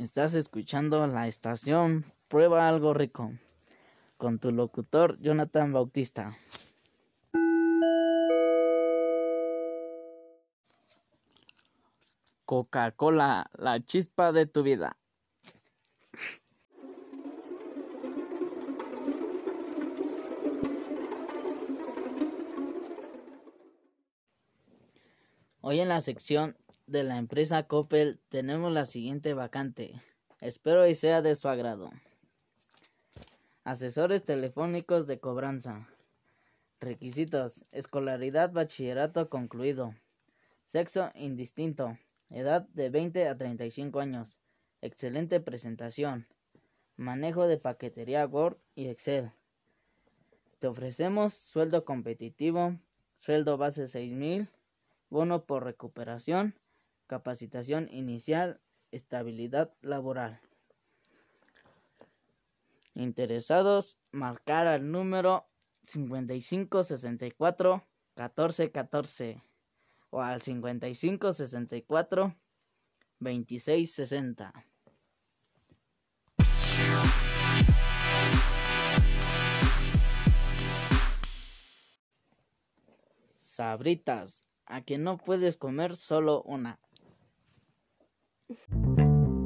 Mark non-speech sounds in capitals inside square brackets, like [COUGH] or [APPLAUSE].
Estás escuchando la estación Prueba algo rico con tu locutor Jonathan Bautista. Coca-Cola, la chispa de tu vida. Hoy en la sección de la empresa Coppel tenemos la siguiente vacante. Espero y sea de su agrado. Asesores telefónicos de cobranza. Requisitos. Escolaridad bachillerato concluido. Sexo indistinto. Edad de 20 a 35 años. Excelente presentación. Manejo de paquetería Word y Excel. Te ofrecemos sueldo competitivo, sueldo base 6000, bono por recuperación, capacitación inicial, estabilidad laboral. Interesados, marcar al número 5564 1414 o al 5564 2660. Sabritas, a que no puedes comer solo una. Thank [LAUGHS] you.